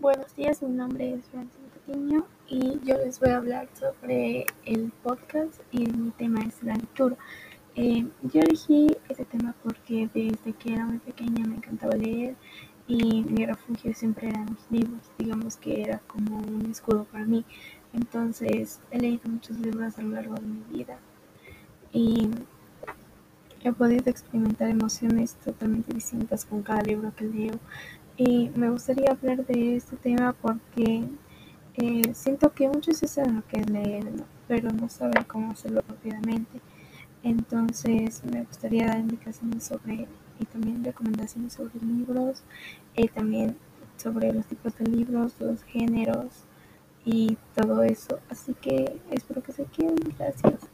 Buenos días, mi nombre es Francina Patiño y yo les voy a hablar sobre el podcast y mi tema es la lectura. Eh, yo elegí este tema porque desde que era muy pequeña me encantaba leer y mi refugio siempre eran los libros, digamos que era como un escudo para mí. Entonces he leído muchos libros a lo largo de mi vida y he podido experimentar emociones totalmente distintas con cada libro que leo y me gustaría hablar de este tema porque eh, siento que muchos saben lo que es leer, pero no saben cómo hacerlo rápidamente. Entonces me gustaría dar indicaciones sobre y también recomendaciones sobre libros, y también sobre los tipos de libros, los géneros y todo eso. Así que espero que se queden. Gracias.